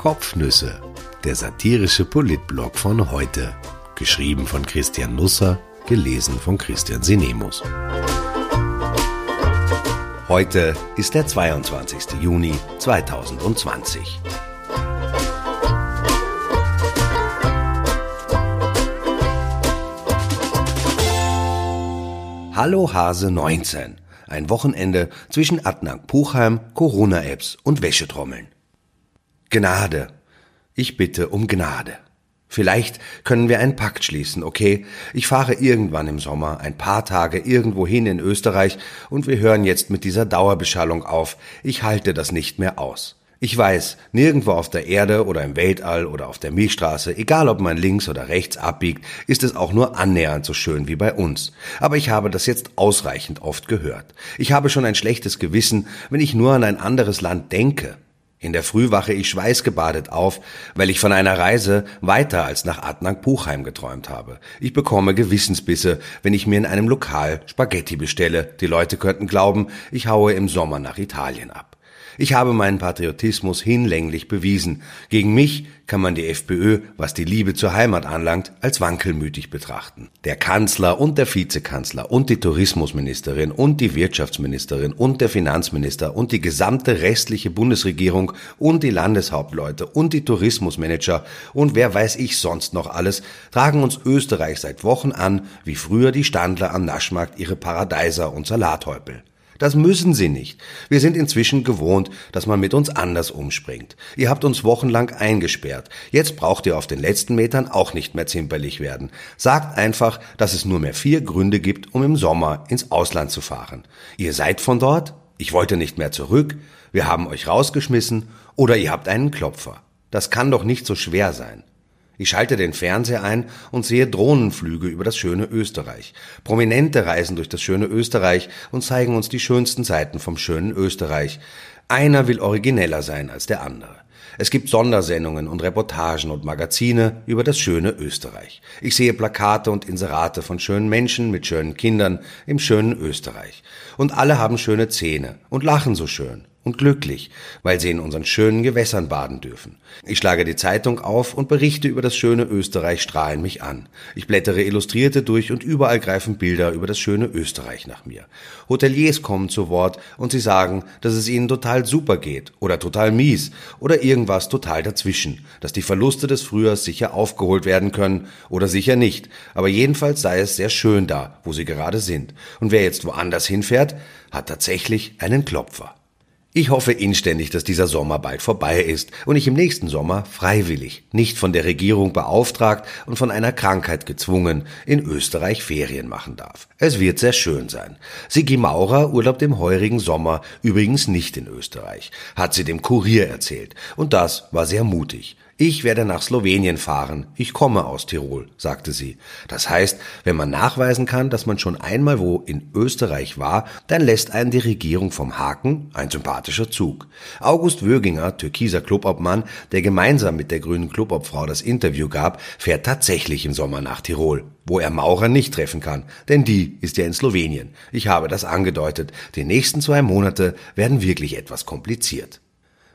Kopfnüsse, der satirische Politblog von heute. Geschrieben von Christian Nusser, gelesen von Christian Sinemus. Heute ist der 22. Juni 2020. Hallo Hase 19. Ein Wochenende zwischen Adnang Puchheim, Corona-Apps und Wäschetrommeln. Gnade. Ich bitte um Gnade. Vielleicht können wir einen Pakt schließen, okay? Ich fahre irgendwann im Sommer ein paar Tage irgendwohin in Österreich und wir hören jetzt mit dieser Dauerbeschallung auf. Ich halte das nicht mehr aus. Ich weiß, nirgendwo auf der Erde oder im Weltall oder auf der Milchstraße, egal ob man links oder rechts abbiegt, ist es auch nur annähernd so schön wie bei uns. Aber ich habe das jetzt ausreichend oft gehört. Ich habe schon ein schlechtes Gewissen, wenn ich nur an ein anderes Land denke. In der Früh wache ich schweißgebadet auf, weil ich von einer Reise weiter als nach Adnang-Puchheim geträumt habe. Ich bekomme Gewissensbisse, wenn ich mir in einem Lokal Spaghetti bestelle. Die Leute könnten glauben, ich haue im Sommer nach Italien ab. Ich habe meinen Patriotismus hinlänglich bewiesen. Gegen mich kann man die FPÖ, was die Liebe zur Heimat anlangt, als wankelmütig betrachten. Der Kanzler und der Vizekanzler und die Tourismusministerin und die Wirtschaftsministerin und der Finanzminister und die gesamte restliche Bundesregierung und die Landeshauptleute und die Tourismusmanager und wer weiß ich sonst noch alles tragen uns Österreich seit Wochen an, wie früher die Standler am Naschmarkt ihre Paradeiser und Salathäupel. Das müssen Sie nicht. Wir sind inzwischen gewohnt, dass man mit uns anders umspringt. Ihr habt uns wochenlang eingesperrt. Jetzt braucht ihr auf den letzten Metern auch nicht mehr zimperlich werden. Sagt einfach, dass es nur mehr vier Gründe gibt, um im Sommer ins Ausland zu fahren. Ihr seid von dort? Ich wollte nicht mehr zurück? Wir haben euch rausgeschmissen? Oder ihr habt einen Klopfer? Das kann doch nicht so schwer sein. Ich schalte den Fernseher ein und sehe Drohnenflüge über das schöne Österreich. Prominente reisen durch das schöne Österreich und zeigen uns die schönsten Seiten vom schönen Österreich. Einer will origineller sein als der andere. Es gibt Sondersendungen und Reportagen und Magazine über das schöne Österreich. Ich sehe Plakate und Inserate von schönen Menschen mit schönen Kindern im schönen Österreich. Und alle haben schöne Zähne und lachen so schön und glücklich, weil sie in unseren schönen Gewässern baden dürfen. Ich schlage die Zeitung auf und Berichte über das schöne Österreich strahlen mich an. Ich blättere Illustrierte durch und überall greifen Bilder über das schöne Österreich nach mir. Hoteliers kommen zu Wort und sie sagen, dass es ihnen total super geht oder total mies oder irgendwas total dazwischen, dass die Verluste des Frühjahrs sicher aufgeholt werden können oder sicher nicht, aber jedenfalls sei es sehr schön da, wo sie gerade sind. Und wer jetzt woanders hinfährt, hat tatsächlich einen Klopfer. Ich hoffe inständig, dass dieser Sommer bald vorbei ist und ich im nächsten Sommer freiwillig, nicht von der Regierung beauftragt und von einer Krankheit gezwungen, in Österreich Ferien machen darf. Es wird sehr schön sein. Sigi Maurer urlaubt im heurigen Sommer übrigens nicht in Österreich, hat sie dem Kurier erzählt, und das war sehr mutig. Ich werde nach Slowenien fahren. Ich komme aus Tirol, sagte sie. Das heißt, wenn man nachweisen kann, dass man schon einmal wo in Österreich war, dann lässt einen die Regierung vom Haken, ein sympathischer Zug. August Wöginger, türkiser Clubobmann, der gemeinsam mit der grünen Clubobfrau das Interview gab, fährt tatsächlich im Sommer nach Tirol, wo er Maurer nicht treffen kann, denn die ist ja in Slowenien. Ich habe das angedeutet. Die nächsten zwei Monate werden wirklich etwas kompliziert.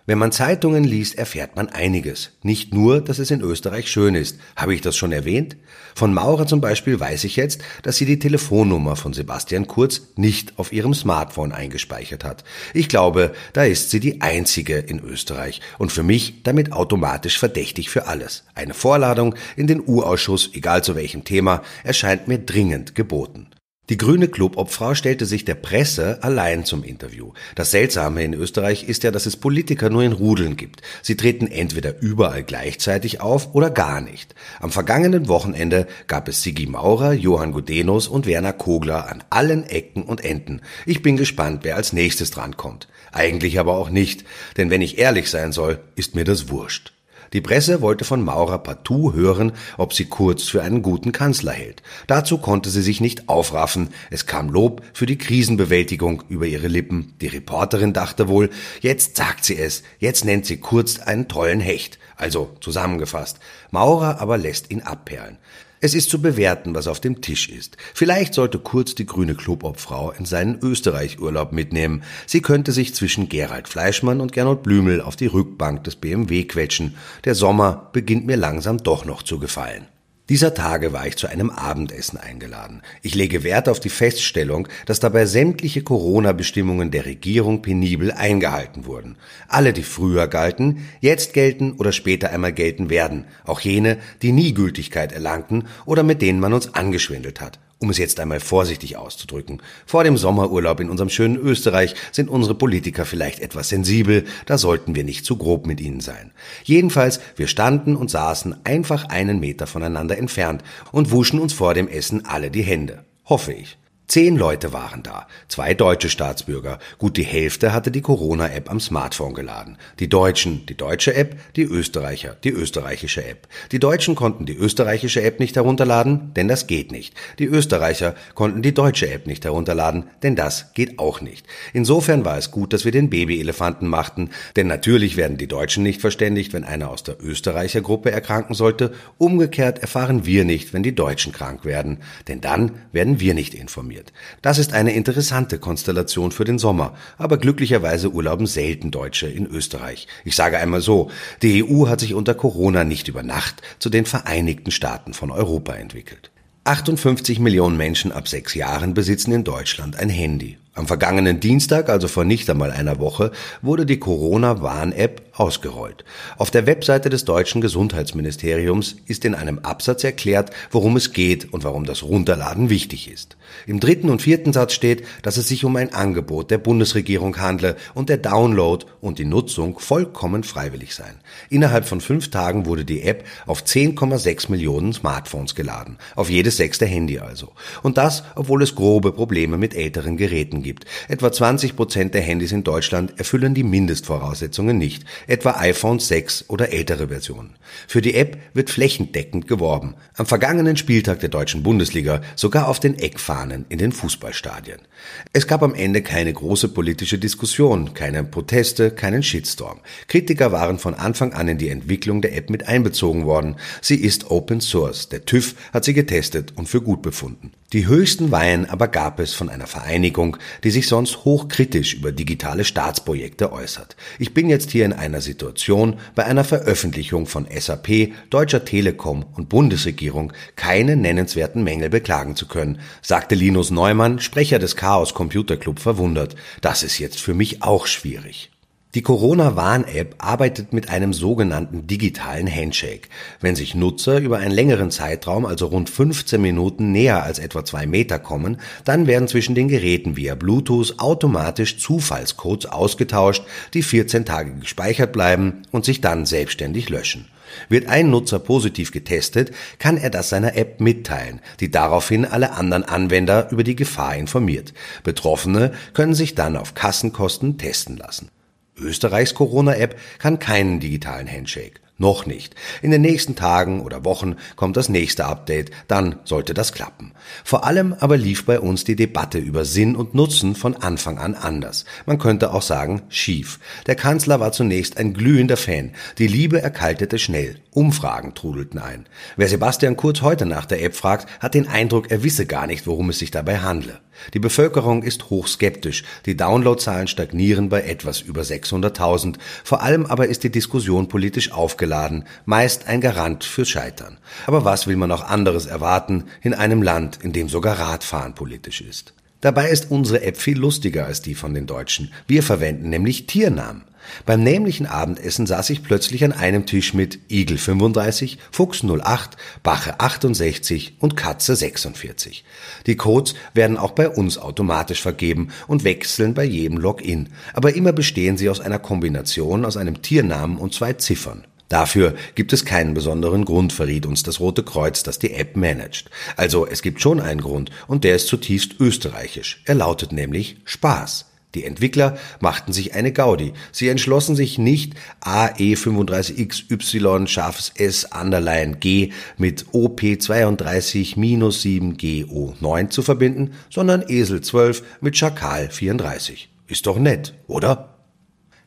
Wenn man Zeitungen liest, erfährt man einiges. Nicht nur, dass es in Österreich schön ist. Habe ich das schon erwähnt? Von Maurer zum Beispiel weiß ich jetzt, dass sie die Telefonnummer von Sebastian Kurz nicht auf ihrem Smartphone eingespeichert hat. Ich glaube, da ist sie die einzige in Österreich und für mich damit automatisch verdächtig für alles. Eine Vorladung in den U-Ausschuss, egal zu welchem Thema, erscheint mir dringend geboten. Die grüne Clubobfrau stellte sich der Presse allein zum Interview. Das Seltsame in Österreich ist ja, dass es Politiker nur in Rudeln gibt. Sie treten entweder überall gleichzeitig auf oder gar nicht. Am vergangenen Wochenende gab es Sigi Maurer, Johann Gudenus und Werner Kogler an allen Ecken und Enden. Ich bin gespannt, wer als nächstes drankommt. Eigentlich aber auch nicht, denn wenn ich ehrlich sein soll, ist mir das wurscht. Die Presse wollte von Maurer partout hören, ob sie Kurz für einen guten Kanzler hält. Dazu konnte sie sich nicht aufraffen. Es kam Lob für die Krisenbewältigung über ihre Lippen. Die Reporterin dachte wohl, jetzt sagt sie es, jetzt nennt sie Kurz einen tollen Hecht. Also zusammengefasst. Maurer aber lässt ihn abperlen. Es ist zu bewerten, was auf dem Tisch ist. Vielleicht sollte Kurz die grüne Klobobfrau in seinen Österreich-Urlaub mitnehmen. Sie könnte sich zwischen Gerald Fleischmann und Gernot Blümel auf die Rückbank des BMW quetschen. Der Sommer beginnt mir langsam doch noch zu gefallen. Dieser Tage war ich zu einem Abendessen eingeladen. Ich lege Wert auf die Feststellung, dass dabei sämtliche Corona-Bestimmungen der Regierung penibel eingehalten wurden. Alle, die früher galten, jetzt gelten oder später einmal gelten werden. Auch jene, die nie Gültigkeit erlangten oder mit denen man uns angeschwindelt hat um es jetzt einmal vorsichtig auszudrücken. Vor dem Sommerurlaub in unserem schönen Österreich sind unsere Politiker vielleicht etwas sensibel, da sollten wir nicht zu grob mit ihnen sein. Jedenfalls, wir standen und saßen einfach einen Meter voneinander entfernt und wuschen uns vor dem Essen alle die Hände. Hoffe ich. Zehn Leute waren da, zwei deutsche Staatsbürger. Gut die Hälfte hatte die Corona-App am Smartphone geladen. Die Deutschen die deutsche App, die Österreicher die österreichische App. Die Deutschen konnten die österreichische App nicht herunterladen, denn das geht nicht. Die Österreicher konnten die deutsche App nicht herunterladen, denn das geht auch nicht. Insofern war es gut, dass wir den Babyelefanten machten, denn natürlich werden die Deutschen nicht verständigt, wenn einer aus der Österreichergruppe erkranken sollte. Umgekehrt erfahren wir nicht, wenn die Deutschen krank werden, denn dann werden wir nicht informiert informiert. Das ist eine interessante Konstellation für den Sommer, aber glücklicherweise urlauben selten Deutsche in Österreich. Ich sage einmal so, die EU hat sich unter Corona nicht über Nacht zu den Vereinigten Staaten von Europa entwickelt. 58 Millionen Menschen ab sechs Jahren besitzen in Deutschland ein Handy. Am vergangenen Dienstag, also vor nicht einmal einer Woche, wurde die Corona-Warn-App ausgerollt. Auf der Webseite des deutschen Gesundheitsministeriums ist in einem Absatz erklärt, worum es geht und warum das Runterladen wichtig ist. Im dritten und vierten Satz steht, dass es sich um ein Angebot der Bundesregierung handle und der Download und die Nutzung vollkommen freiwillig seien. Innerhalb von fünf Tagen wurde die App auf 10,6 Millionen Smartphones geladen, auf jedes sechste Handy also. Und das, obwohl es grobe Probleme mit älteren Geräten gibt. Etwa 20 Prozent der Handys in Deutschland erfüllen die Mindestvoraussetzungen nicht, etwa iPhone 6 oder ältere Versionen. Für die App wird flächendeckend geworben. Am vergangenen Spieltag der deutschen Bundesliga sogar auf den Eckfahnen in den Fußballstadien. Es gab am Ende keine große politische Diskussion, keine Proteste, keinen Shitstorm. Kritiker waren von Anfang an in die Entwicklung der App mit einbezogen worden. Sie ist Open Source. Der TÜV hat sie getestet und für gut befunden. Die höchsten Weihen aber gab es von einer Vereinigung, die sich sonst hochkritisch über digitale Staatsprojekte äußert. Ich bin jetzt hier in einer Situation, bei einer Veröffentlichung von SAP, Deutscher Telekom und Bundesregierung keine nennenswerten Mängel beklagen zu können, sagte Linus Neumann, Sprecher des Chaos Computer Club, verwundert. Das ist jetzt für mich auch schwierig. Die Corona-Warn-App arbeitet mit einem sogenannten digitalen Handshake. Wenn sich Nutzer über einen längeren Zeitraum, also rund 15 Minuten, näher als etwa zwei Meter kommen, dann werden zwischen den Geräten via Bluetooth automatisch Zufallscodes ausgetauscht, die 14 Tage gespeichert bleiben und sich dann selbstständig löschen. Wird ein Nutzer positiv getestet, kann er das seiner App mitteilen, die daraufhin alle anderen Anwender über die Gefahr informiert. Betroffene können sich dann auf Kassenkosten testen lassen. Österreichs Corona-App kann keinen digitalen Handshake. Noch nicht. In den nächsten Tagen oder Wochen kommt das nächste Update, dann sollte das klappen. Vor allem aber lief bei uns die Debatte über Sinn und Nutzen von Anfang an anders. Man könnte auch sagen schief. Der Kanzler war zunächst ein glühender Fan. Die Liebe erkaltete schnell. Umfragen trudelten ein. Wer Sebastian Kurz heute nach der App fragt, hat den Eindruck, er wisse gar nicht, worum es sich dabei handle. Die Bevölkerung ist hochskeptisch. Die Downloadzahlen stagnieren bei etwas über 600.000. Vor allem aber ist die Diskussion politisch aufgeladen, meist ein Garant fürs Scheitern. Aber was will man noch anderes erwarten in einem Land, in dem sogar Radfahren politisch ist? Dabei ist unsere App viel lustiger als die von den Deutschen. Wir verwenden nämlich Tiernamen. Beim nämlichen Abendessen saß ich plötzlich an einem Tisch mit Igel 35, Fuchs 08, Bache 68 und Katze 46. Die Codes werden auch bei uns automatisch vergeben und wechseln bei jedem Login, aber immer bestehen sie aus einer Kombination aus einem Tiernamen und zwei Ziffern. Dafür gibt es keinen besonderen Grund, verriet uns das Rote Kreuz, das die App managt. Also es gibt schon einen Grund und der ist zutiefst österreichisch. Er lautet nämlich Spaß. Die Entwickler machten sich eine Gaudi. Sie entschlossen sich nicht AE35XY scharfes S underline G mit OP32-7GO9 zu verbinden, sondern Esel 12 mit Schakal 34. Ist doch nett, oder?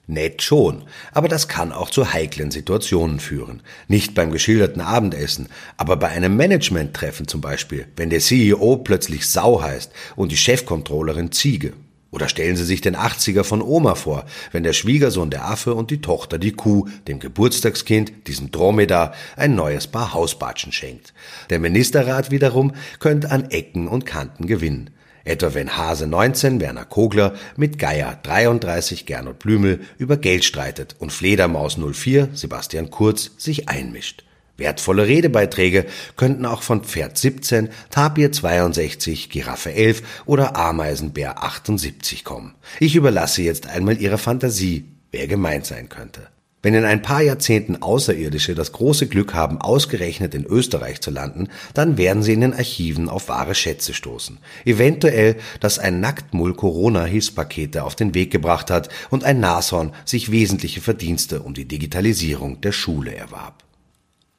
Nett schon, aber das kann auch zu heiklen Situationen führen. Nicht beim geschilderten Abendessen, aber bei einem Management-Treffen zum Beispiel, wenn der CEO plötzlich Sau heißt und die Chefcontrollerin Ziege. Oder stellen Sie sich den 80er von Oma vor, wenn der Schwiegersohn der Affe und die Tochter die Kuh dem Geburtstagskind, diesem Dromedar, ein neues Paar Hausbatschen schenkt. Der Ministerrat wiederum könnte an Ecken und Kanten gewinnen. Etwa wenn Hase 19 Werner Kogler mit Geier 33 Gernot Blümel über Geld streitet und Fledermaus 04 Sebastian Kurz sich einmischt. Wertvolle Redebeiträge könnten auch von Pferd 17, Tapir 62, Giraffe 11 oder Ameisenbär 78 kommen. Ich überlasse jetzt einmal Ihrer Fantasie, wer gemeint sein könnte. Wenn in ein paar Jahrzehnten Außerirdische das große Glück haben, ausgerechnet in Österreich zu landen, dann werden sie in den Archiven auf wahre Schätze stoßen. Eventuell, dass ein Nacktmull Corona-Hilfspakete auf den Weg gebracht hat und ein Nashorn sich wesentliche Verdienste um die Digitalisierung der Schule erwarb.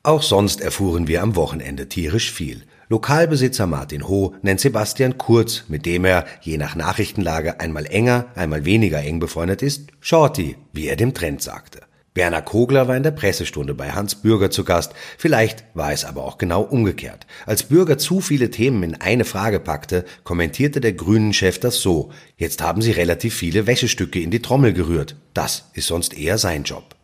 Auch sonst erfuhren wir am Wochenende tierisch viel. Lokalbesitzer Martin Ho nennt Sebastian Kurz, mit dem er, je nach Nachrichtenlage, einmal enger, einmal weniger eng befreundet ist, Shorty, wie er dem Trend sagte. Werner Kogler war in der Pressestunde bei Hans Bürger zu Gast. Vielleicht war es aber auch genau umgekehrt. Als Bürger zu viele Themen in eine Frage packte, kommentierte der Grünen-Chef das so. Jetzt haben sie relativ viele Wäschestücke in die Trommel gerührt. Das ist sonst eher sein Job.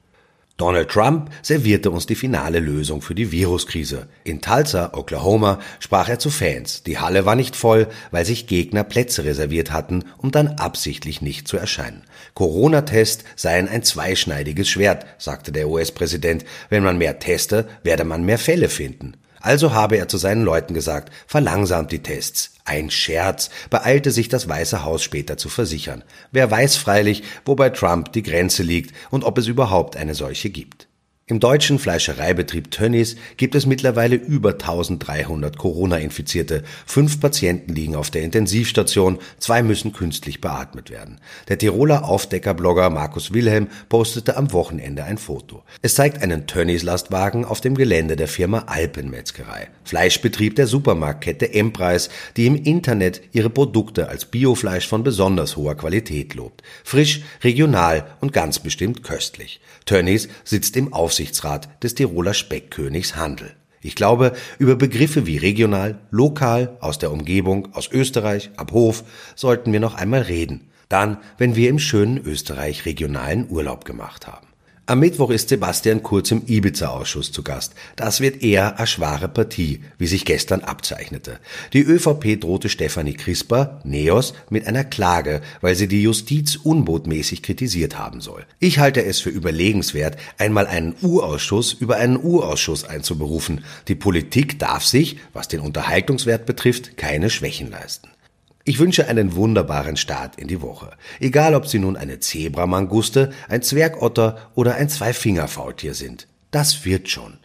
Donald Trump servierte uns die finale Lösung für die Viruskrise. In Tulsa, Oklahoma, sprach er zu Fans. Die Halle war nicht voll, weil sich Gegner Plätze reserviert hatten, um dann absichtlich nicht zu erscheinen. Corona-Test seien ein zweischneidiges Schwert, sagte der US-Präsident. Wenn man mehr teste, werde man mehr Fälle finden. Also habe er zu seinen Leuten gesagt, verlangsamt die Tests. Ein Scherz, beeilte sich das Weiße Haus später zu versichern. Wer weiß freilich, wo bei Trump die Grenze liegt und ob es überhaupt eine solche gibt. Im deutschen Fleischereibetrieb Tönnies gibt es mittlerweile über 1300 Corona-Infizierte. Fünf Patienten liegen auf der Intensivstation, zwei müssen künstlich beatmet werden. Der Tiroler Aufdeckerblogger Markus Wilhelm postete am Wochenende ein Foto. Es zeigt einen Tönnies-Lastwagen auf dem Gelände der Firma Alpenmetzgerei, Fleischbetrieb der Supermarktkette Empreis, die im Internet ihre Produkte als Biofleisch von besonders hoher Qualität lobt. Frisch, regional und ganz bestimmt köstlich. Tönnies sitzt im Aufsichtsrat des Tiroler Speckkönigs Handel. Ich glaube, über Begriffe wie regional, lokal, aus der Umgebung, aus Österreich, ab Hof sollten wir noch einmal reden. Dann, wenn wir im schönen Österreich regionalen Urlaub gemacht haben. Am Mittwoch ist Sebastian Kurz im Ibiza-Ausschuss zu Gast. Das wird eher eine schwere Partie, wie sich gestern abzeichnete. Die ÖVP drohte Stefanie Crisper, Neos, mit einer Klage, weil sie die Justiz unbotmäßig kritisiert haben soll. Ich halte es für überlegenswert, einmal einen U-Ausschuss über einen U-Ausschuss einzuberufen. Die Politik darf sich, was den Unterhaltungswert betrifft, keine Schwächen leisten. Ich wünsche einen wunderbaren Start in die Woche. Egal, ob Sie nun eine Zebramanguste, ein Zwergotter oder ein Zweifingerfaultier sind. Das wird schon.